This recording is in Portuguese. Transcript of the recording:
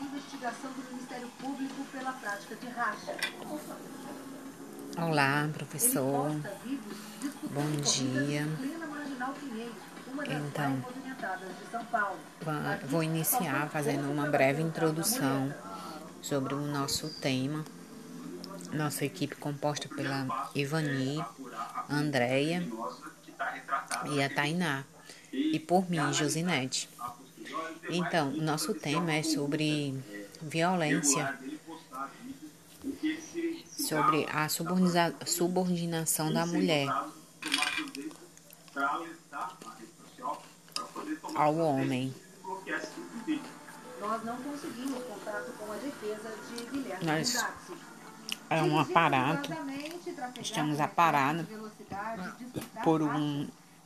investigação do Ministério Público pela prática de racha. Olá, professor. Bom dia. Então, vou iniciar fazendo uma breve introdução sobre o nosso tema. Nossa equipe composta pela Ivani, Andréia e a Tainá, e por mim, Josinete. Então, o nosso tema é sobre violência, sobre a subordinação da mulher ao homem. Nós não conseguimos contato com a defesa de Guilherme Nós é um aparato, estamos aparados por um